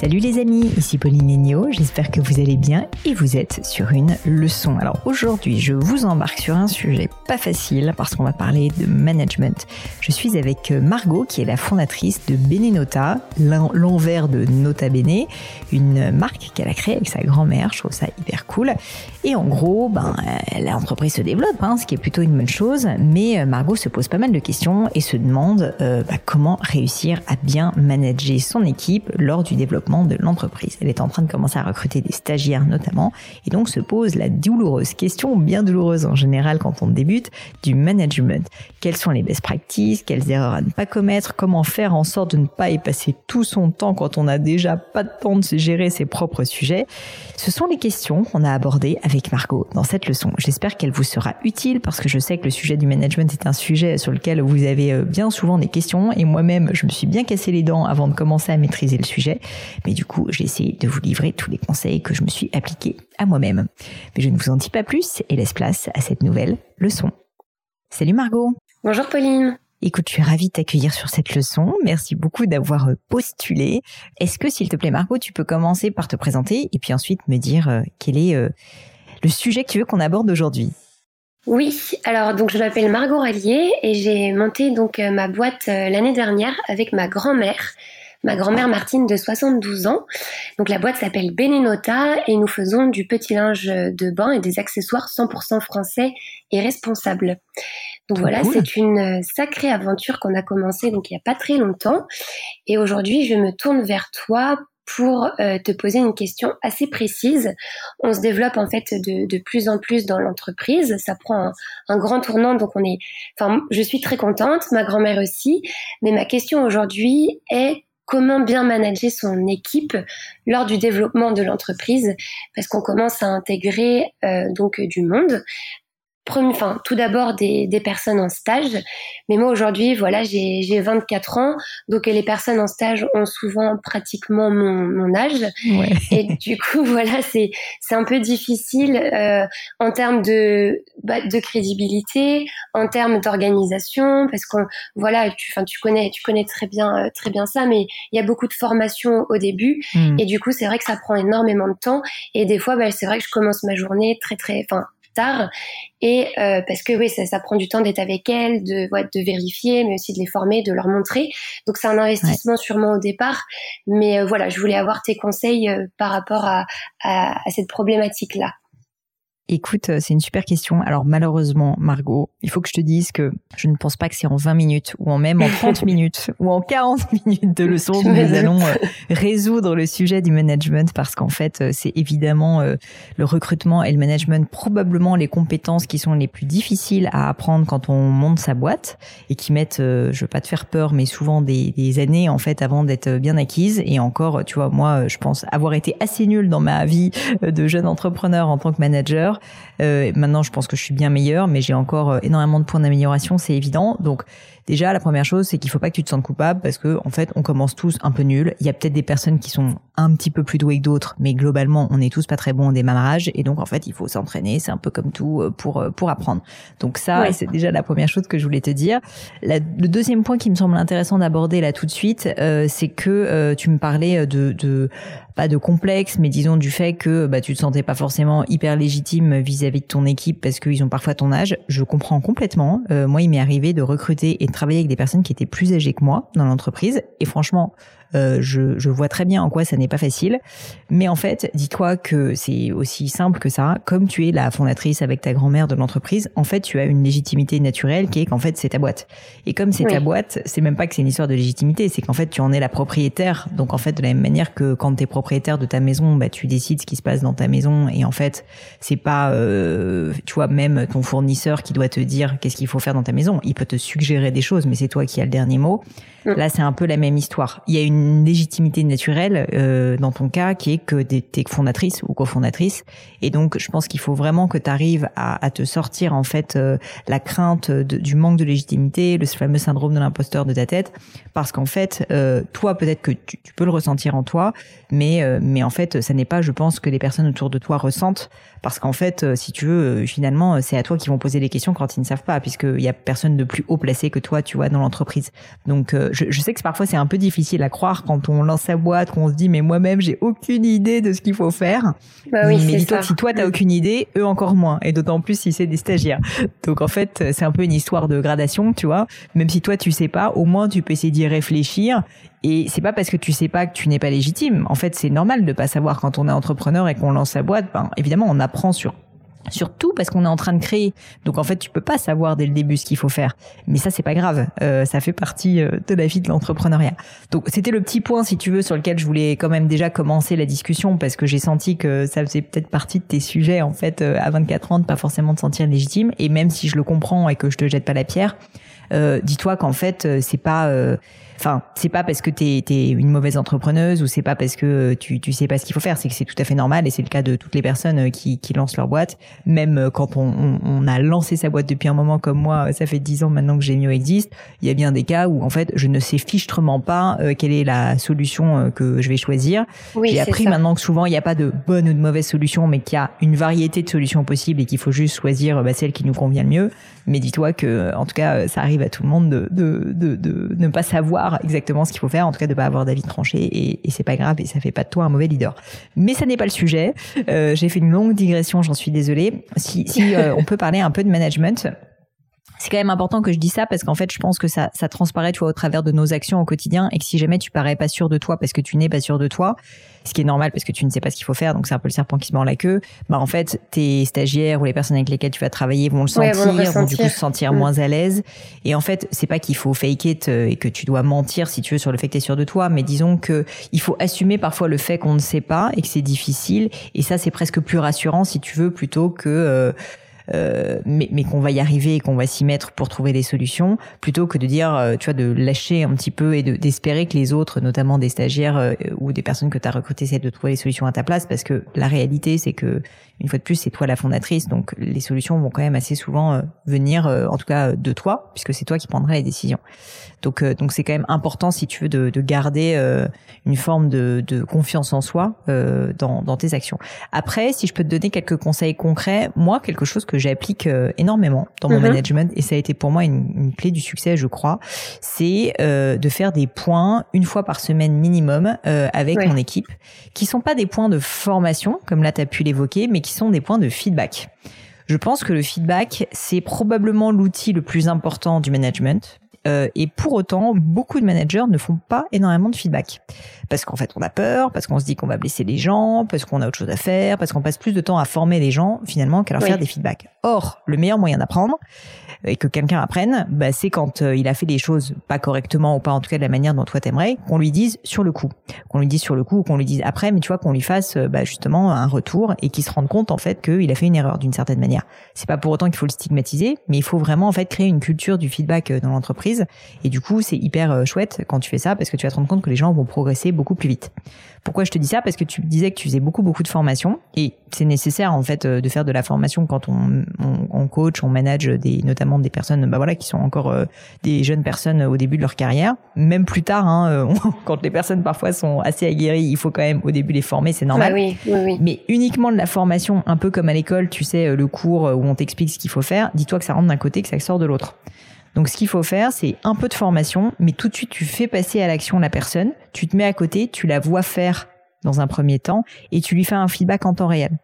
Salut les amis, ici Pauline Legno, j'espère que vous allez bien et vous êtes sur une leçon. Alors aujourd'hui, je vous embarque sur un sujet pas facile parce qu'on va parler de management. Je suis avec Margot qui est la fondatrice de Benenota, l'envers de Nota Bene, une marque qu'elle a créée avec sa grand-mère, je trouve ça hyper cool. Et en gros, ben, l'entreprise se développe, hein, ce qui est plutôt une bonne chose, mais Margot se pose pas mal de questions et se demande euh, bah, comment réussir à bien manager son équipe lors du développement de l'entreprise. Elle est en train de commencer à recruter des stagiaires notamment, et donc se pose la douloureuse question, bien douloureuse en général quand on débute, du management. Quelles sont les best practices, quelles erreurs à ne pas commettre, comment faire en sorte de ne pas y passer tout son temps quand on n'a déjà pas de temps de se gérer ses propres sujets? Ce sont les questions qu'on a abordées avec Margot dans cette leçon. J'espère qu'elle vous sera utile parce que je sais que le sujet du management est un sujet sur lequel vous avez euh, bien souvent des questions et moi-même je me suis bien cassé les dents avant de commencer à maîtriser le sujet. Mais du coup, j'ai essayé de vous livrer tous les conseils que je me suis appliqués à moi-même. Mais je ne vous en dis pas plus et laisse place à cette nouvelle leçon. Salut Margot. Bonjour Pauline. Écoute, je suis ravie de t'accueillir sur cette leçon. Merci beaucoup d'avoir euh, postulé. Est-ce que, s'il te plaît, Margot, tu peux commencer par te présenter et puis ensuite me dire euh, quel est euh, le sujet que tu veux qu'on aborde aujourd'hui? Oui, alors donc je m'appelle Margot Rallier et j'ai monté donc ma boîte l'année dernière avec ma grand-mère ma grand-mère Martine de 72 ans. Donc la boîte s'appelle Benenota et nous faisons du petit linge de bain et des accessoires 100% français et responsables. Donc voilà, c'est une sacrée aventure qu'on a commencé donc il y a pas très longtemps et aujourd'hui je me tourne vers toi pour euh, te poser une question assez précise. On se développe en fait de, de plus en plus dans l'entreprise. Ça prend un, un, grand tournant, donc on est. Enfin, je suis très contente, ma grand-mère aussi. Mais ma question aujourd'hui est comment bien manager son équipe lors du développement de l'entreprise parce qu'on commence à intégrer euh, donc du monde enfin, tout d'abord des, des, personnes en stage. Mais moi aujourd'hui, voilà, j'ai 24 ans, donc les personnes en stage ont souvent pratiquement mon, mon âge. Ouais. Et du coup, voilà, c'est c'est un peu difficile euh, en termes de bah, de crédibilité, en termes d'organisation, parce que voilà, tu, tu connais, tu connais très bien euh, très bien ça, mais il y a beaucoup de formation au début, hmm. et du coup, c'est vrai que ça prend énormément de temps. Et des fois, bah, c'est vrai que je commence ma journée très très, enfin et euh, parce que oui ça, ça prend du temps d'être avec elles de de vérifier mais aussi de les former de leur montrer. Donc c'est un investissement sûrement au départ. Mais euh, voilà je voulais avoir tes conseils euh, par rapport à, à, à cette problématique là Écoute, euh, c'est une super question. Alors malheureusement, Margot, il faut que je te dise que je ne pense pas que c'est en 20 minutes ou en même en 30 minutes ou en 40 minutes de leçon que nous allons euh, résoudre le sujet du management parce qu'en fait, euh, c'est évidemment le recrutement et le management probablement les compétences qui sont les plus difficiles à apprendre quand on monte sa boîte et qui mettent, je veux pas te faire peur, mais souvent des, des années en fait avant d'être bien acquises. Et encore, tu vois, moi, je pense avoir été assez nulle dans ma vie de jeune entrepreneur en tant que manager euh, maintenant, je pense que je suis bien meilleure, mais j'ai encore euh, énormément de points d'amélioration, c'est évident. Donc, déjà, la première chose, c'est qu'il faut pas que tu te sentes coupable parce que, en fait, on commence tous un peu nuls. Il y a peut-être des personnes qui sont un petit peu plus douées que d'autres, mais globalement, on est tous pas très bons au démarrage. Et donc, en fait, il faut s'entraîner. C'est un peu comme tout euh, pour pour apprendre. Donc ça, c'est déjà la première chose que je voulais te dire. le deuxième point qui me semble intéressant d'aborder là tout de suite, c'est que tu me parlais de, de pas de complexe, mais disons du fait que bah, tu te sentais pas forcément hyper légitime vis-à-vis de ton équipe parce qu'ils ont parfois ton âge. Je comprends complètement. Euh, moi, il m'est arrivé de recruter et de travailler avec des personnes qui étaient plus âgées que moi dans l'entreprise. Et franchement, euh, je, je, vois très bien en quoi ça n'est pas facile. Mais en fait, dis-toi que c'est aussi simple que ça. Comme tu es la fondatrice avec ta grand-mère de l'entreprise, en fait, tu as une légitimité naturelle qui est qu'en fait, c'est ta boîte. Et comme c'est ta boîte, c'est même pas que c'est une histoire de légitimité, c'est qu'en fait, tu en es la propriétaire. Donc en fait, de la même manière que quand tu es propriétaire de ta maison, bah, tu décides ce qui se passe dans ta maison. Et en fait, c'est pas, euh, tu vois, même ton fournisseur qui doit te dire qu'est-ce qu'il faut faire dans ta maison. Il peut te suggérer des choses, mais c'est toi qui as le dernier mot. Mm. Là, c'est un peu la même histoire. Il y a une légitimité naturelle euh, dans ton cas qui est que tu es fondatrice ou cofondatrice. Et donc, je pense qu'il faut vraiment que tu arrives à, te sortir en fait euh, la crainte du manque de légitimité, le fameux syndrome de l'imposteur de ta tête, parce qu'en fait, euh, toi, peut-être que tu, peux le ressentir en toi, mais mais en fait, ça n'est pas, je pense, que les personnes autour de toi ressentent, parce qu'en fait, si tu veux, finalement, c'est à toi qui vont poser les questions quand ils ne savent pas, puisqu'il y a personne de plus haut placé que toi, tu vois, dans l'entreprise. Donc je, sais que parfois c'est un peu difficile à croire quand on lance sa boîte, qu'on se dit mais moi-même j'ai aucune idée de ce qu'il faut faire. Bah oui, mais dis-toi si toi t'as aucune idée, eux encore moins, et d'autant plus si c'est des stagiaires. Donc en fait c'est un peu une histoire de gradation, tu vois. Même si toi tu sais pas, au moins tu peux essayer d'y réfléchir. Et c'est pas parce que tu sais pas que tu n'es pas légitime. En fait, c'est normal de pas savoir quand on est entrepreneur et qu'on lance sa boîte. Ben, évidemment, on apprend sur Surtout parce qu'on est en train de créer. Donc en fait, tu peux pas savoir dès le début ce qu'il faut faire. Mais ça, c'est pas grave. Euh, ça fait partie euh, de la vie de l'entrepreneuriat. Donc c'était le petit point, si tu veux, sur lequel je voulais quand même déjà commencer la discussion parce que j'ai senti que ça faisait peut-être partie de tes sujets en fait euh, à 24 ans de pas forcément te sentir légitime. Et même si je le comprends et que je te jette pas la pierre, euh, dis-toi qu'en fait, c'est pas Enfin, c'est pas parce que t'es es une mauvaise entrepreneuse ou c'est pas parce que tu tu sais pas ce qu'il faut faire. C'est que c'est tout à fait normal et c'est le cas de toutes les personnes euh, qui qui lancent leur boîte. Même euh, quand on, on, on a lancé sa boîte depuis un moment comme moi, euh, ça fait dix ans maintenant que Gemio existe. Il y a bien des cas où en fait je ne sais fichtrement pas quelle est la solution que je vais choisir. Oui, J'ai appris maintenant que souvent il n'y a pas de bonne ou de mauvaise solution, mais qu'il y a une variété de solutions possibles et qu'il faut juste choisir bah, celle qui nous convient le mieux. Mais dis-toi que en tout cas ça arrive à tout le monde de de, de, de ne pas savoir exactement ce qu'il faut faire, en tout cas de pas avoir d'avis tranché et, c'est pas grave et ça fait pas de toi un mauvais leader. Mais ça n'est pas le sujet. Euh, J'ai fait une longue digression, j'en suis désolée. Si, si euh, on peut parler un peu de management, c'est quand même important que je dise ça parce qu'en fait, je pense que ça, ça transparaît, tu vois, au travers de nos actions au quotidien et que si jamais tu parais pas sûr de toi parce que tu n'es pas sûr de toi, ce qui est normal parce que tu ne sais pas ce qu'il faut faire, donc c'est un peu le serpent qui se mord la queue, bah en fait, tes stagiaires ou les personnes avec lesquelles tu vas travailler vont le sentir, vont, du coup se sentir mm. moins à l'aise. Et en fait, c'est pas qu'il faut fake it euh, et que tu dois mentir si tu veux sur le fait que tu es sûr de toi, mais disons que il faut assumer parfois le fait qu'on ne sait pas et que c'est difficile. Et ça, c'est presque plus rassurant si tu veux plutôt que euh, euh, mais, mais qu'on va y arriver et qu'on va s'y mettre pour trouver des solutions, plutôt que de dire, euh, tu vois, de lâcher un petit peu et d'espérer que les autres, notamment des stagiaires euh, ou des personnes que tu as recrutées, essaient de trouver des solutions à ta place, parce que la réalité, c'est que une fois de plus, c'est toi la fondatrice, donc les solutions vont quand même assez souvent venir, en tout cas, de toi, puisque c'est toi qui prendras les décisions. Donc, donc c'est quand même important, si tu veux, de, de garder une forme de, de, confiance en soi dans, dans tes actions. Après, si je peux te donner quelques conseils concrets, moi, quelque chose que j'applique euh, énormément dans mon mhm. management et ça a été pour moi une, une clé du succès, je crois, c'est euh, de faire des points une fois par semaine minimum euh, avec mon équipe, qui sont pas des points de formation comme là tu as pu l'évoquer, mais qui sont des points de feedback. Je pense que le feedback, c'est probablement l'outil le plus important du management euh, et pour autant, beaucoup de managers ne font pas énormément de feedback. Parce qu'en fait, on a peur, parce qu'on se dit qu'on va blesser les gens, parce qu'on a autre chose à faire, parce qu'on passe plus de temps à former les gens finalement qu'à leur faire des feedbacks. Or, le meilleur moyen d'apprendre, et que quelqu'un apprenne, bah, c'est quand euh, il a fait des choses pas correctement ou pas en tout cas de la manière dont toi t'aimerais, qu'on lui dise sur le coup, qu'on lui dise sur le coup ou qu'on lui dise après, mais tu vois qu'on lui fasse euh, bah, justement un retour et qu'il se rende compte en fait qu'il a fait une erreur d'une certaine manière. C'est pas pour autant qu'il faut le stigmatiser, mais il faut vraiment en fait créer une culture du feedback euh, dans l'entreprise et du coup c'est hyper chouette quand tu fais ça parce que tu vas te rendre compte que les gens vont progresser beaucoup plus vite. Pourquoi je te dis ça? Parce que tu disais que tu faisais beaucoup beaucoup de formation et c'est nécessaire en fait de faire de la formation quand on, on, on coach, on manage des notamment des personnes bah voilà qui sont encore euh, des jeunes personnes au début de leur carrière, même plus tard hein, euh, quand les personnes parfois sont assez aguerries, il faut quand même au début les former, c'est normal. oui, oui, oui. Mais uniquement de la formation, un peu comme à l'école, tu sais le cours où on t'explique ce qu'il faut faire, dis-toi que ça rentre d'un côté que ça sort de l'autre. Donc ce qu'il faut faire, c'est un peu de formation, mais tout de suite tu fais passer à l'action la personne, tu te mets à côté, tu la vois faire dans un premier temps et tu lui fais un feedback en temps réel.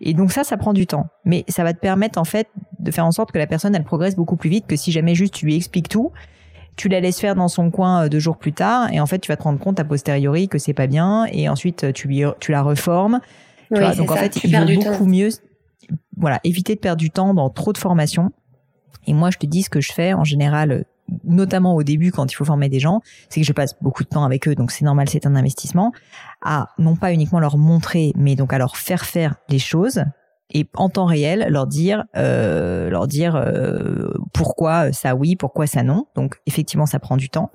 Et donc ça, ça prend du temps. Mais ça va te permettre en fait de faire en sorte que la personne, elle progresse beaucoup plus vite que si jamais juste tu lui expliques tout, tu la laisses faire dans son coin euh, deux jours plus tard et en fait tu vas te rendre compte a posteriori que c'est pas bien et ensuite tu lui tu la reformes. donc en fait, il vaut beaucoup mieux voilà, éviter de perdre du temps dans trop de formations. Et moi, je te dis ce que je fais en général notamment au début quand il faut former des gens, c'est que je passe beaucoup de temps avec eux, donc c'est normal, c'est un investissement, à non pas uniquement leur montrer, mais donc à leur faire faire les choses et en temps réel leur dire euh, leur dire euh, pourquoi ça oui, pourquoi ça non. Donc effectivement, ça prend du temps.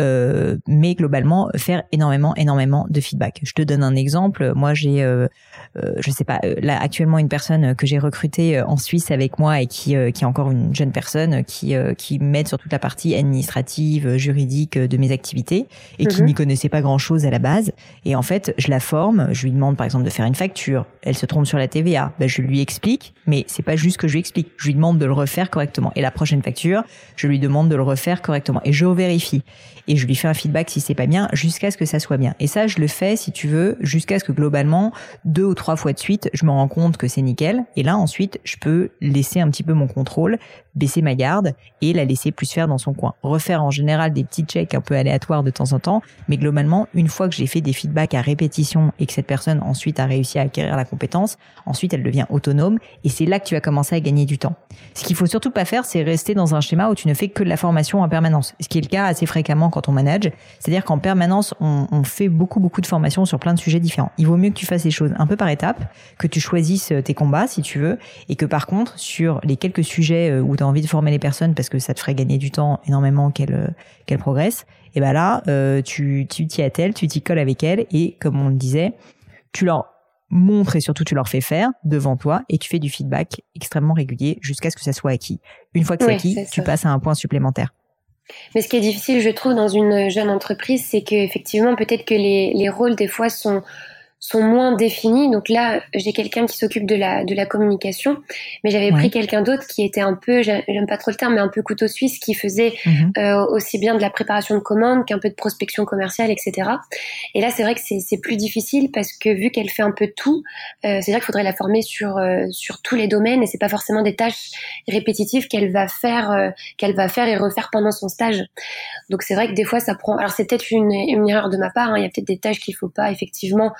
Euh, mais globalement faire énormément énormément de feedback. Je te donne un exemple. Moi, j'ai, euh, euh je sais pas, euh, là actuellement une personne que j'ai recrutée en Suisse avec moi et qui, qui est encore une jeune personne qui, qui m'aide sur toute la partie administrative, juridique de mes activités et qui mhm. n'y connaissait pas grand chose à la base. Et en fait, je la forme. Je lui demande par exemple de faire une facture. Elle se trompe sur la TVA. Ben, je lui explique, mais c'est pas juste que je lui explique. Je lui demande de le refaire correctement. Et la prochaine facture, je lui demande de le refaire correctement. Et je vérifie et je lui fais un feedback si c'est pas bien jusqu'à ce que ça soit bien. Et ça, je le fais, si tu veux, jusqu'à ce que globalement, deux ou trois fois de suite, je me rends compte que c'est nickel. Et là, ensuite, je peux laisser un petit peu mon contrôle, baisser ma garde et la laisser plus faire dans son coin. Refaire en général des petits checks un peu aléatoires de temps en temps, mais globalement, une fois que j'ai fait des feedbacks à répétition et que cette personne ensuite a réussi à acquérir la compétence, ensuite elle devient autonome et c'est là que tu vas commencer à gagner du temps. Ce qu'il faut surtout pas faire, c'est rester dans un schéma où tu ne fais que de la formation en permanence, ce qui est le cas assez fréquemment quand on manage. C'est-à-dire qu'en permanence, on, on, fait beaucoup, beaucoup de formations sur plein de sujets différents. Il vaut mieux que tu fasses les choses un peu par étapes, que tu choisisses tes combats, si tu veux, et que par contre, sur les quelques sujets euh, où tu as envie de former les personnes parce que ça te ferait gagner du temps énormément qu'elles euh, qu'elles progressent, et ben là, euh, tu t'y attelles, tu t'y colles avec elles, et comme on le disait, tu leur montres et surtout tu leur fais faire devant toi et tu fais du feedback extrêmement régulier jusqu'à ce que ça soit acquis. Une fois que c'est acquis, tu passes à un point supplémentaire. Mais ce qui est difficile, je trouve, dans une jeune entreprise, c'est qu'effectivement, peut-être que les, les, rôles, des fois, sont sont moins définis. Donc là, j'ai quelqu'un qui s'occupe de la de la communication, mais j'avais pris quelqu'un d'autre qui était un peu, j'aime pas trop le terme, mais un peu couteau suisse, qui faisait mhm. euh, aussi bien de la préparation de commandes qu'un peu de prospection commerciale, etc. Et là, c'est vrai que c'est plus difficile parce que vu qu'elle fait un peu tout, euh, c'est vrai qu'il faudrait la former sur euh, sur tous les domaines et c'est pas forcément des tâches répétitives qu'elle va faire euh, qu'elle va faire et refaire pendant son stage. Donc c'est vrai que des fois ça prend. Alors c'est peut-être une, une erreur de ma part. Hein. Il y a peut-être des tâches qu'il faut pas effectivement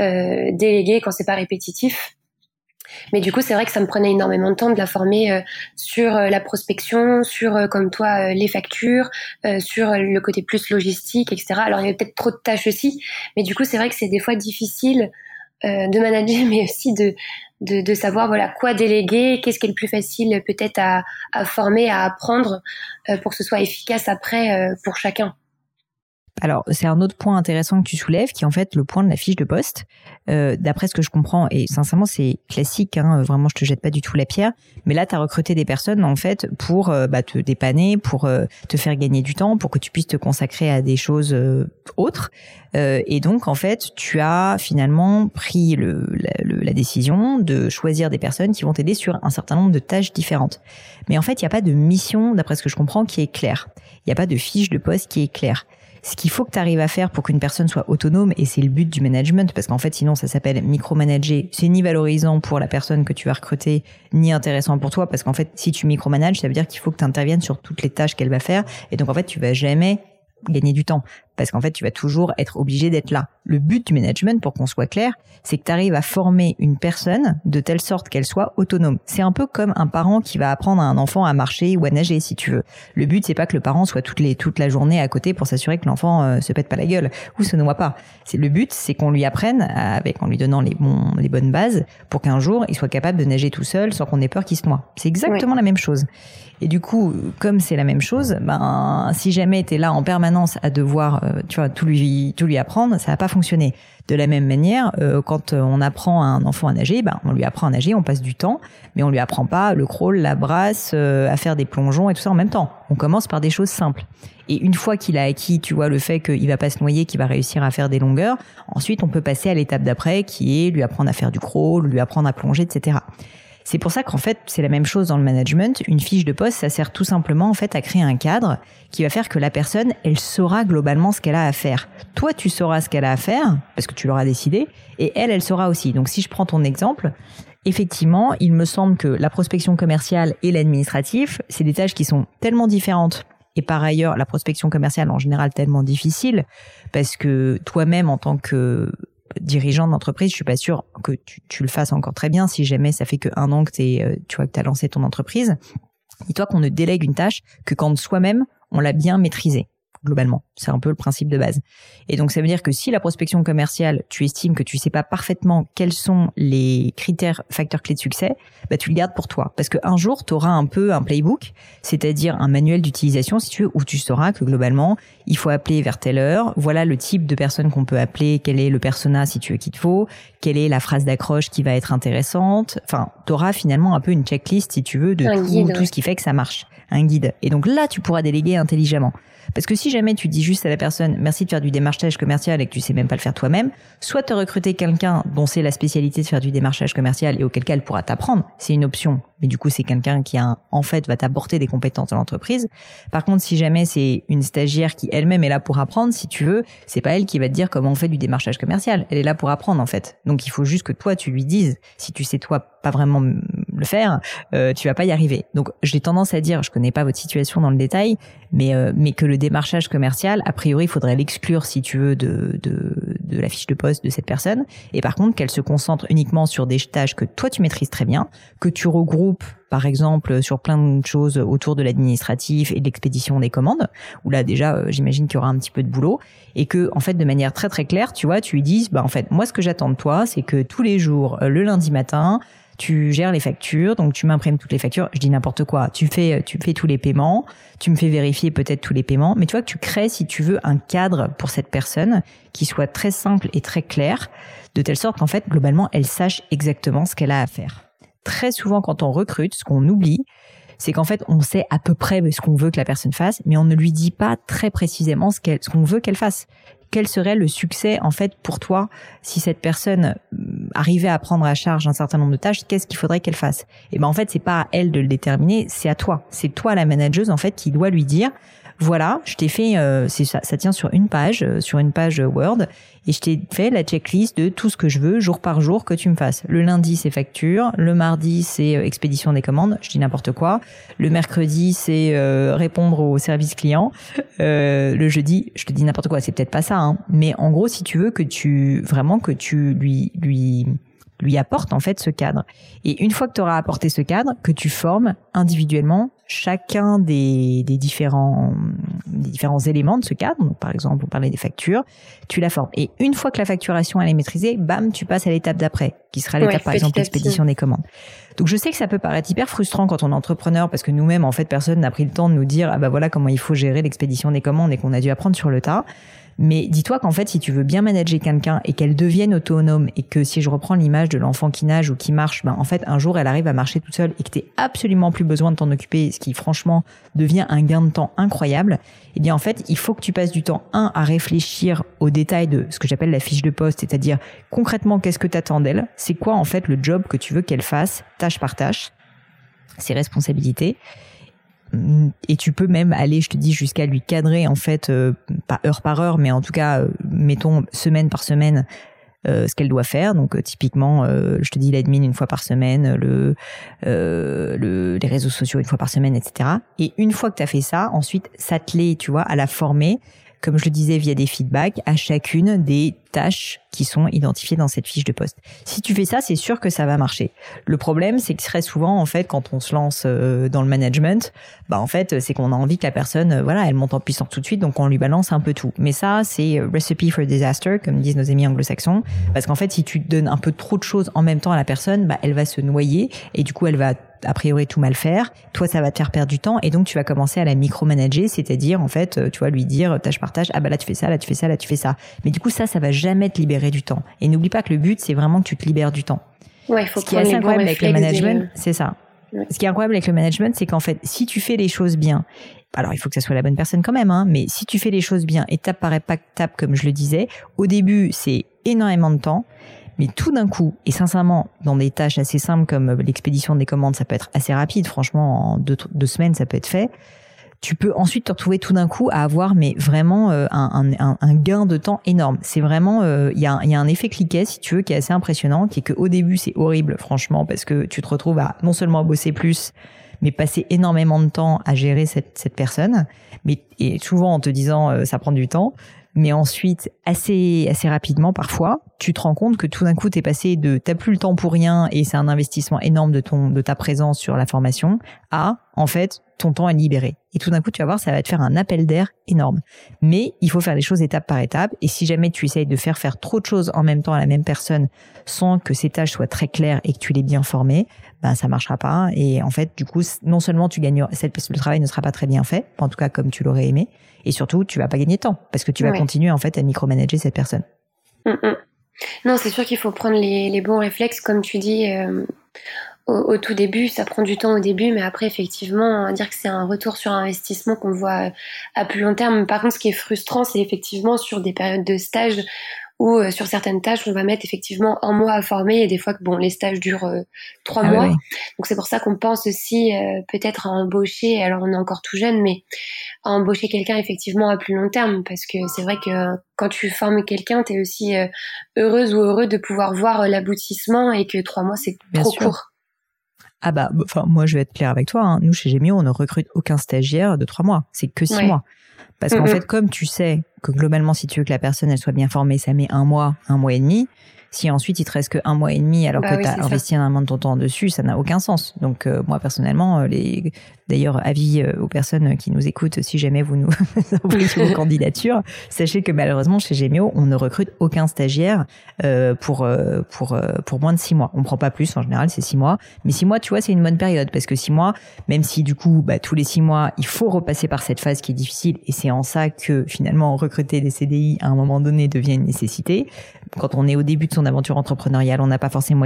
euh, déléguer quand c'est pas répétitif. Mais du coup, c'est vrai que ça me prenait énormément de temps de la former euh, sur euh, la prospection, sur comme toi les factures, sur le côté plus logistique, etc. Alors il y avait peut-être trop de tâches aussi, mais du coup c'est vrai que c'est des fois difficile de manager, mais aussi de, de, de savoir voilà quoi déléguer, qu'est-ce qui est le plus facile peut-être à, à former, à apprendre pour que ce soit efficace après pour chacun. Alors, c'est un autre point intéressant que tu soulèves, qui est en fait le point de la fiche de poste. Euh, D'après ce que je comprends, et sincèrement, c'est classique, hein, vraiment, je te jette pas du tout la pierre, mais là, tu as recruté des personnes, en fait, pour euh, bah, te dépanner, pour euh, te faire gagner du temps, pour que tu puisses te consacrer à des choses euh, autres. et donc, en fait, tu as finalement pris le, la, la, décision de choisir des personnes qui vont t'aider sur un certain nombre de tâches différentes. Mais en fait, il n'y a pas de mission, d'après ce que je comprends, qui est claire. Il n'y a pas de fiche de poste qui est claire ce qu'il faut que tu arrives à faire pour qu'une personne soit autonome, et c'est le but du management, parce qu'en fait, sinon, ça s'appelle micromanager. C'est ni valorisant pour la personne que tu vas recruter, ni intéressant pour toi, parce qu'en fait, si tu micromanages, ça veut dire qu'il faut que tu interviennes sur toutes les tâches qu'elle va faire, et donc en fait, tu vas jamais gagner du temps parce qu'en fait tu vas toujours être obligé d'être là. Le but du management pour qu'on soit clair, c'est que tu arrives à former une personne de telle sorte qu'elle soit autonome. C'est un peu comme un parent qui va apprendre à un enfant à marcher ou à nager si tu veux. Le but c'est pas que le parent soit toutes les toute la journée à côté pour s'assurer que l'enfant euh, se pète pas la gueule ou se noie pas. C'est le but, c'est qu'on lui apprenne avec en lui donnant les bons les bonnes bases pour qu'un jour il soit capable de nager tout seul sans qu'on ait peur qu'il se noie. C'est exactement la même chose. Et du coup, comme c'est la même chose, ben si jamais tu es là en permanence à devoir euh, tu vois tout lui tout lui apprendre, ça va pas fonctionner. De la même manière, euh, quand on apprend à un enfant à nager, ben on lui apprend à nager, on passe du temps, mais on lui apprend pas le crawl, la brasse, euh, à faire des plongeons et tout ça en même temps. On commence par des choses simples. Et une fois qu'il a acquis, tu vois, le fait qu'il va pas se noyer, qu'il va réussir à faire des longueurs, ensuite on peut passer à l'étape d'après qui est lui apprendre à faire du crawl, lui apprendre à plonger, etc. C'est pour ça qu'en fait, c'est la même chose dans le management. Une fiche de poste, ça sert tout simplement en fait à créer un cadre qui va faire que la personne, elle saura globalement ce qu'elle a à faire. Toi, tu sauras ce qu'elle a à faire parce que tu l'auras décidé, et elle, elle saura aussi. Donc, si je prends ton exemple, effectivement, il me semble que la prospection commerciale et l'administratif, c'est des tâches qui sont tellement différentes et par ailleurs la prospection commerciale en général tellement difficile parce que toi-même en tant que dirigeant d'entreprise, je suis pas sûre que tu, le fasses encore très bien si jamais ça fait que un an que t'es, euh, tu que t'as lancé ton entreprise. Dis-toi qu'on ne délègue une tâche que quand soi-même on l'a bien maîtrisée globalement. C'est un peu le principe de base. Et donc ça veut dire que si la prospection commerciale, tu estimes que tu sais pas parfaitement quels sont les critères facteurs clés de succès, bah tu le gardes pour toi parce qu'un jour tu auras un peu un playbook, c'est-à-dire un manuel d'utilisation si tu veux où tu sauras que globalement, il faut appeler vers telle heure, voilà le type de personne qu'on peut appeler, quel est le persona si tu veux qu'il te faut, quelle est la phrase d'accroche qui va être intéressante. Enfin, tu auras finalement un peu une checklist si tu veux de tout, tout ce qui fait que ça marche, un guide. Et donc là, tu pourras déléguer intelligemment. Parce que si jamais tu dis juste à la personne merci de faire du démarchage commercial et que tu sais même pas le faire toi-même, soit te recruter quelqu'un dont c'est la spécialité de faire du démarchage commercial et auquel cas elle pourra t'apprendre, c'est une option. Mais du coup, c'est quelqu'un qui a, en fait, va t'apporter des compétences dans l'entreprise. Par contre, si jamais c'est une stagiaire qui elle-même est là pour apprendre, si tu veux, c'est pas elle qui va te dire comment on fait du démarchage commercial. Elle est là pour apprendre, en fait. Donc, il faut juste que toi, tu lui dises, si tu sais toi pas vraiment le faire, euh, tu vas pas y arriver. Donc j'ai tendance à dire, je connais pas votre situation dans le détail, mais euh, mais que le démarchage commercial, a priori, il faudrait l'exclure si tu veux de, de de la fiche de poste de cette personne. Et par contre, qu'elle se concentre uniquement sur des tâches que toi tu maîtrises très bien, que tu regroupes par exemple sur plein de choses autour de l'administratif et de l'expédition des commandes, où là déjà euh, j'imagine qu'il y aura un petit peu de boulot, et que en fait de manière très très claire, tu vois, tu lui dises, bah en fait moi ce que j'attends de toi, c'est que tous les jours, le lundi matin, tu gères les factures, donc tu m'imprimes toutes les factures. Je dis n'importe quoi. Tu fais, tu fais tous les paiements, tu me fais vérifier peut-être tous les paiements, mais tu vois que tu crées, si tu veux, un cadre pour cette personne qui soit très simple et très clair, de telle sorte qu'en fait, globalement, elle sache exactement ce qu'elle a à faire. Très souvent, quand on recrute, ce qu'on oublie, c'est qu'en fait, on sait à peu près ce qu'on veut que la personne fasse, mais on ne lui dit pas très précisément ce qu'on veut qu'elle fasse quel serait le succès en fait pour toi si cette personne euh, arrivait à prendre à charge un certain nombre de tâches Qu'est-ce qu'il faudrait qu'elle fasse? Et eh ben en fait, c'est pas à elle de le déterminer, c'est à toi. C'est toi la manageuse en fait qui doit lui dire voilà, je t'ai fait, euh, ça, ça tient sur une page, euh, sur une page Word, et je t'ai fait la checklist de tout ce que je veux jour par jour que tu me fasses. Le lundi, c'est facture. Le mardi, c'est euh, expédition des commandes. Je dis n'importe quoi. Le mercredi, c'est euh, répondre au service client. Euh, le jeudi, je te dis n'importe quoi. C'est peut-être pas ça, hein. mais en gros, si tu veux que tu vraiment que tu lui lui lui apporte en fait ce cadre. Et une fois que tu auras apporté ce cadre, que tu formes individuellement chacun des, des différents des différents éléments de ce cadre. Donc, par exemple, on parlait des factures, tu la formes. Et une fois que la facturation elle est maîtrisée, bam, tu passes à l'étape d'après, qui sera l'étape par exemple l'expédition des commandes. Donc je sais que ça peut paraître hyper frustrant quand on est entrepreneur parce que nous-mêmes en fait personne n'a pris le temps de nous dire ah bah voilà comment il faut gérer l'expédition des commandes et qu'on a dû apprendre sur le tas. Mais dis-toi qu'en fait, si tu veux bien manager quelqu'un et qu'elle devienne autonome et que si je reprends l'image de l'enfant qui nage ou qui marche, ben en fait un jour elle arrive à marcher toute seule et que tu absolument plus besoin de t'en occuper, ce qui franchement devient un gain de temps incroyable. Eh bien en fait, il faut que tu passes du temps un à réfléchir aux détails de ce que j'appelle la fiche de poste, c'est-à-dire concrètement qu'est-ce que tu attends d'elle, c'est quoi en fait le job que tu veux qu'elle fasse, tâche par tâche, ses responsabilités et tu peux même aller, je te dis, jusqu'à lui cadrer en fait, euh, pas heure par heure, mais en tout cas, euh, mettons semaine par semaine, euh, ce qu'elle doit faire. Donc typiquement, je te dis l'admin une fois par semaine, le, le, les réseaux sociaux une fois par semaine, etc. Et une fois que tu as fait ça, ensuite s'atteler, tu vois, à la former comme je le disais, via des feedbacks à chacune des tâches qui sont identifiées dans cette fiche de poste. Si tu fais ça, c'est sûr que ça va marcher. Le problème, c'est que très souvent, en fait, quand on se lance euh, dans le management, bah en fait, c'est qu'on a envie que la personne, euh, voilà, elle monte en puissance tout de suite, donc on lui balance un peu tout. Mais ça, c'est euh, recipe for disaster, comme disent nos amis anglo-saxons, parce qu'en fait, si tu donnes un peu trop de choses en même temps à la personne, bah elle va se noyer et du coup, elle va a priori tout mal faire. Toi, ça va te faire perdre du temps et donc tu vas commencer à la micromanager, c'est-à-dire en fait, euh, tu vas lui dire tâche par tâche, ah bah là tu fais ça, là tu fais ça, là tu fais ça. Mais du coup, ça, ça va jamais te libérer du temps. Et n'oublie pas que le but, c'est vraiment que tu te libères du temps. Ouais, il faut Ce qui est assez incroyable avec le management, c'est ça. Ce qui est incroyable avec le management, c'est qu'en fait, si tu fais les choses bien, alors il faut que ça soit la bonne personne quand même, hein, mais si tu fais les choses bien, étape par étape, comme je le disais, au début, c'est énormément de temps. Mais tout d'un coup, et sincèrement, dans des tâches assez simples comme l'expédition des commandes, ça peut être assez rapide. Franchement, en deux, semaines, ça peut être fait tu peux ensuite te retrouver tout d'un coup à avoir mais vraiment euh, un, gain de temps énorme. C'est vraiment euh, il y, a, un effet cliquet si tu veux qui est assez impressionnant, qui est qu'au début c'est horrible franchement parce que tu te retrouves à non seulement bosser plus, mais passer énormément de temps à gérer cette, cette personne, mais et souvent en te disant euh, ça prend du temps. Mais ensuite, assez assez rapidement parfois, tu te rends compte que tout d'un coup, t'es passé de t'as plus le temps pour rien et c'est un investissement énorme de ton de ta présence sur la formation à en fait ton temps est libéré. Et tout d'un coup, tu vas voir, ça va te faire un appel d'air énorme. Mais il faut faire les choses étape par étape. Et si jamais tu essayes de faire faire trop de choses en même temps à la même personne sans que ces tâches soient très claires et que tu l'aies bien formé, ben ça marchera pas. Et en fait, du coup, non seulement tu gagnes, le travail ne sera pas très bien fait, en tout cas comme tu l'aurais aimé, et surtout tu vas pas gagner de temps parce que tu vas continuer en fait à micromanager cette personne. Mm, mm. Non, c'est sûr qu'il faut prendre les, bons réflexes, comme tu dis. Euh, au, tout début, ça prend du temps au début, mais après, effectivement, dire que c'est un retour sur investissement qu'on voit à plus long terme. Par contre, ce qui est frustrant, c'est effectivement sur des périodes de stage où euh, sur certaines tâches, on va mettre effectivement un mois à former et des fois que bon, les stages durent euh, trois ah mois. Donc c'est pour ça qu'on pense aussi euh, peut-être à embaucher. Alors on est encore tout jeune, mais à embaucher quelqu'un effectivement à plus long terme parce que c'est vrai que quand tu formes quelqu'un, tu es aussi heureuse ou heureux de pouvoir voir l'aboutissement et que trois mois c'est trop court. Ah bah, enfin moi je vais être clair avec toi. Hein. Nous chez Gemio, on ne recrute aucun stagiaire de trois mois. C'est que six mois. Parce qu'en fait, comme tu sais que globalement, si tu veux que la personne elle soit bien formée, ça met un mois, un mois et demi. Si ensuite il te reste que un mois et demi alors bah que tu as investi un amont de ton temps dessus, ça n'a aucun sens. Donc euh, moi personnellement, euh, les D'ailleurs, avis euh, aux personnes qui nous écoutent, si jamais vous nous envoyez vos candidatures, sachez que malheureusement chez Gemio, on ne recrute aucun stagiaire euh, pour euh, pour pour moins de six mois. On prend pas plus en général, c'est six mois. Mais six mois, tu vois, c'est une bonne période parce que six mois, même si du coup, bah, tous les six mois, il faut repasser par cette phase qui est difficile, et c'est en ça que finalement recruter des CDI à un moment donné devient une nécessité. Quand on est au début de son aventure entrepreneuriale, on n'a pas forcément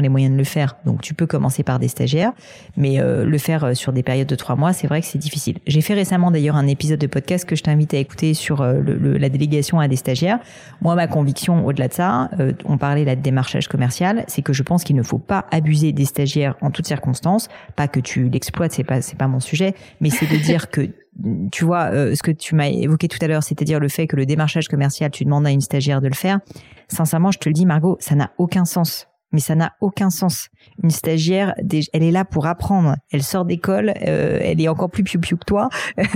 les moyens de le faire, donc tu peux commencer par des stagiaires, mais le faire sur des période de trois mois, c'est vrai que c'est difficile. J'ai fait récemment d'ailleurs un épisode de podcast que je t'invite à écouter sur euh, le, la délégation à des stagiaires. Moi, ma conviction, au-delà de ça, euh, on parlait là de démarchage commercial, c'est que je pense qu'il ne faut pas abuser des stagiaires en toutes circonstances. Pas que tu l'exploites, c'est pas c'est pas mon sujet, mais c'est de dire que tu vois euh, ce que tu m'as évoqué tout à l'heure, c'est-à-dire le fait que le démarchage commercial, tu demandes à une stagiaire de le faire. Sincèrement, je te le dis, Margot, ça n'a aucun sens mais ça n'a aucun sens. Une stagiaire, elle est là pour apprendre. Elle sort d'école, euh, elle est encore plus piou piou que toi.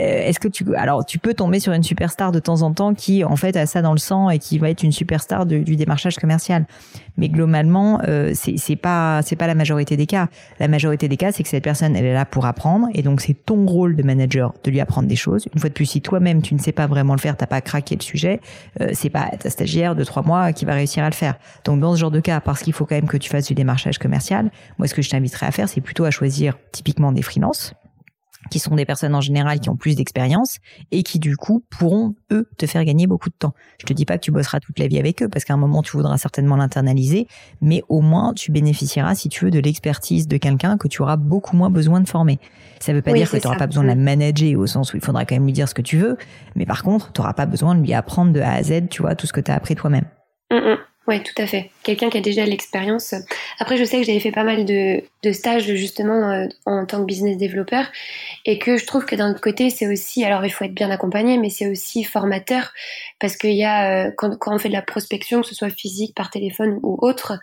Euh, est-ce que tu, alors tu peux tomber sur une superstar de temps en temps qui en fait a ça dans le sang et qui va être une superstar du démarchage commercial. Mais globalement, euh, c'est pas c'est pas la majorité des cas. La majorité des cas, c'est que cette personne, elle est là pour apprendre et donc c'est ton rôle de manager de lui apprendre des choses. Une fois de plus, si toi-même tu ne sais pas vraiment le faire, t'as pas craqué le sujet, euh, c'est pas ta stagiaire de trois mois qui va réussir à le faire. Donc dans ce genre de cas, parce qu'il faut quand même que tu fasses du démarchage commercial, moi ce que je t'inviterais à faire, c'est plutôt à choisir typiquement des freelances qui sont des personnes en général qui ont plus d'expérience et qui du coup pourront eux te faire gagner beaucoup de temps. Je te dis pas que tu bosseras toute la vie avec eux parce qu'à un moment tu voudras certainement l'internaliser, mais au moins tu bénéficieras si tu veux de l'expertise de quelqu'un que tu auras beaucoup moins besoin de former. Ça veut pas dire que tu n'auras pas besoin de la mm. manager au sens où il faudra quand même lui dire ce que tu veux, mais par contre tu n'auras pas besoin de lui apprendre de A à Z, tu vois, tout ce que tu as appris toi-même. Mm, mm. Oui, tout à fait. Quelqu'un qui a déjà l'expérience. Après, je sais que j'avais fait pas mal de, de stages justement euh, en tant que business développeur et que je trouve que d'un autre côté, c'est aussi, alors il faut être bien accompagné, mais c'est aussi formateur parce qu'il y a, euh, quand, quand, on fait de la prospection, que ce soit physique, par téléphone ou autre,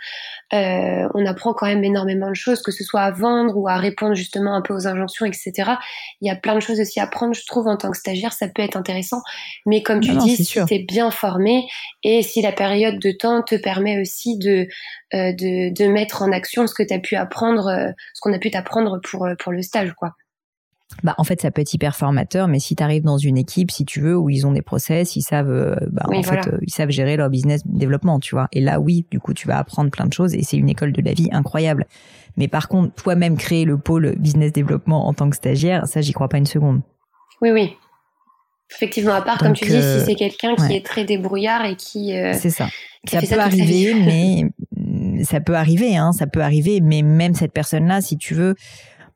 euh, on apprend quand même énormément de choses, que ce soit à vendre ou à répondre justement un peu aux injonctions, etc. Il y a plein de choses aussi à apprendre, je trouve, en tant que stagiaire, ça peut être intéressant. Mais comme tu dis, si tu es bien formé et si la période de temps te permet aussi de, euh, de, de, mettre en action ce que tu as pu apprendre, euh, ce qu'on a pu t'apprendre pour, euh, pour le stage, quoi. Bah, en fait, ça peut être hyper formateur, mais si tu arrives dans une équipe, si tu veux, où ils ont des process, ils savent, bah, en fait, ils savent gérer leur business développement, tu vois. Et là, oui, du coup, tu vas apprendre plein de choses et c'est une école de la vie incroyable. Mais par contre, toi-même créer le pôle business développement en tant que stagiaire, ça, j'y crois pas une seconde. Oui, oui. Effectivement, à part, comme tu dis, si c'est quelqu'un qui est très débrouillard et qui... c'est ça. ça peut arriver, mais mm, ça peut arriver, hein, ça peut arriver, mais même cette personne-là, si tu veux,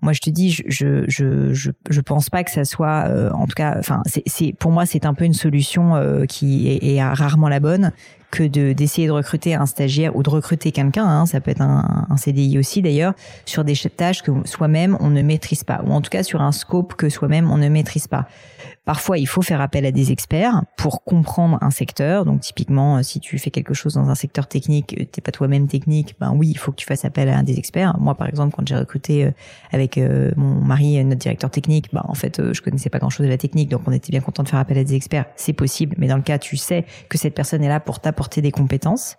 moi je te dis, je je je je, je pense pas que ça soit, euh, en tout cas, enfin, c'est c'est pour moi c'est un peu une solution euh, qui est, est, rarement la bonne que de d'essayer de recruter un stagiaire ou de recruter quelqu'un, hein, ça peut être un, CDI aussi d'ailleurs, sur des tâches que soi-même on ne maîtrise pas, ou en tout cas sur un scope que soi-même on ne maîtrise pas. Parfois, il faut faire appel à des experts pour comprendre un secteur. Donc, typiquement, euh, si tu fais quelque chose dans un secteur technique, euh, t'es pas toi-même technique, ben oui, il faut que tu fasses appel à des experts. Moi, par exemple, quand j'ai recruté euh, avec mon mari notre directeur technique, ben en fait, je connaissais pas grand-chose de la technique, donc on était bien content de faire appel à des experts. C'est possible, mais dans le cas, tu sais que cette personne est là pour t'apporter des compétences.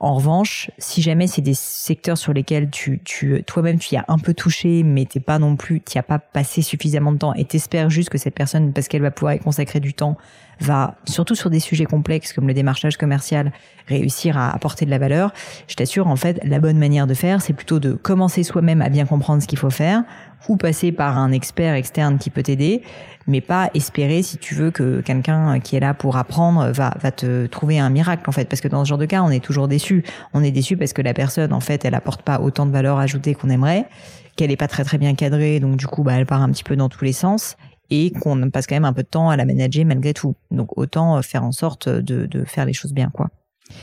En revanche, si jamais c'est des secteurs sur lesquels tu, tu toi-même tu y as un peu touché, mais t'es pas non plus, t'y as pas passé suffisamment de temps et t'espères juste que cette personne, parce qu'elle va pouvoir y consacrer du temps, va, surtout sur des sujets complexes comme le démarchage commercial, réussir à apporter de la valeur, je t'assure, en fait, la bonne manière de faire, c'est plutôt de commencer soi-même à bien comprendre ce qu'il faut faire, ou passer par un expert externe qui peut t'aider, mais pas espérer, si tu veux, que quelqu'un qui est là pour apprendre va, va te trouver un miracle, en fait. Parce que dans ce genre de cas, on est toujours déçu. On est déçu parce que la personne, en fait, elle apporte pas autant de valeur ajoutée qu'on aimerait, qu'elle est pas très très bien cadrée, donc du coup, bah, elle part un petit peu dans tous les sens et qu'on passe quand même un peu de temps à la manager malgré tout. Donc autant faire en sorte de, de faire les choses bien, quoi.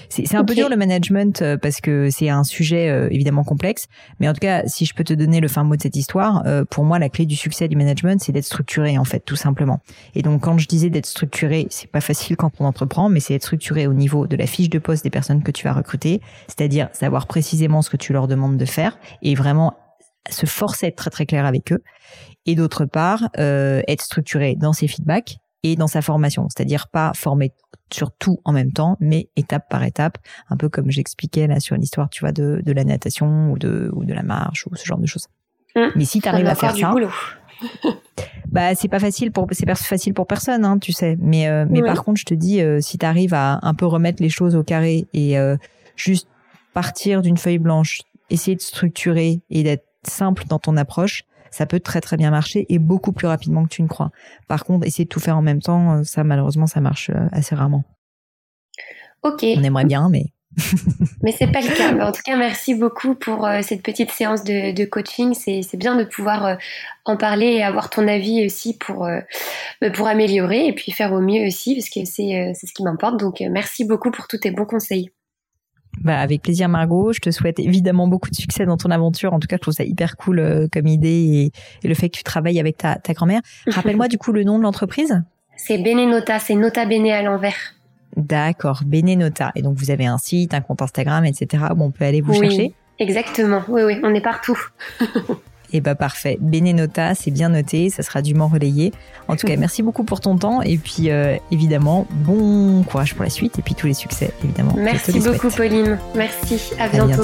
C'est un peu dur le management euh, parce que c'est un sujet euh, évidemment complexe, mais en tout cas, si je peux te donner le fin mot de cette histoire, euh, pour moi, la clé du succès du management, c'est d'être structuré en fait, tout simplement. Et donc, quand je disais d'être structuré, c'est pas facile quand on entreprend, mais c'est être structuré au niveau de la fiche de poste des personnes que tu vas recruter, c'est-à-dire savoir précisément ce que tu leur demandes de faire et vraiment se forcer à être très très clair avec eux. Et d'autre part, être structuré dans ses feedbacks et dans sa formation, c'est-à-dire pas former sur tout en même temps, mais étape par étape, un peu comme j'expliquais là sur l'histoire, tu vois, de, de la natation ou de, ou de la marche ou ce genre de choses. Mmh. mais si tu arrives à faire ça, bah c'est pas facile pour c'est pas facile pour personne, hein, tu sais. Mais euh, mais par contre, je te dis, euh, si tu arrives à un peu remettre les choses au carré et euh, juste partir d'une feuille blanche, essayer de structurer et d'être simple dans ton approche, ça peut très très bien marcher et beaucoup plus rapidement que tu ne crois. Par contre, essayer de tout faire en même temps, euh, ça malheureusement, ça marche euh, assez rarement. Ok. On aimerait bien, mais. mais c'est pas le cas. En tout cas, merci beaucoup pour euh, cette petite séance de, coaching. C'est bien de pouvoir en parler et avoir ton avis aussi pour, pour améliorer et puis faire au mieux aussi, parce que c'est ce qui m'importe. Donc, merci beaucoup pour tous tes bons conseils. Bah, avec plaisir Margot, je te souhaite évidemment beaucoup de succès dans ton aventure. En tout cas, je trouve ça hyper cool euh, comme idée et, le fait que tu travailles avec ta, ta grand-mère. Rappelle-moi du coup le nom de l'entreprise. C'est Benenota, c'est Nota Bene à l'envers. D'accord, Benenota. Et donc vous avez un site, un compte Instagram, etc. où on peut aller vous oui, chercher. Exactement, oui, oui, on est partout. Et eh bah parfait. Benenota, c'est bien noté, ça sera dûment relayé. En tout cas, merci beaucoup pour ton temps et puis euh, évidemment, bon courage pour la suite et puis tous les succès évidemment. Merci beaucoup Pauline. Merci, à bientôt.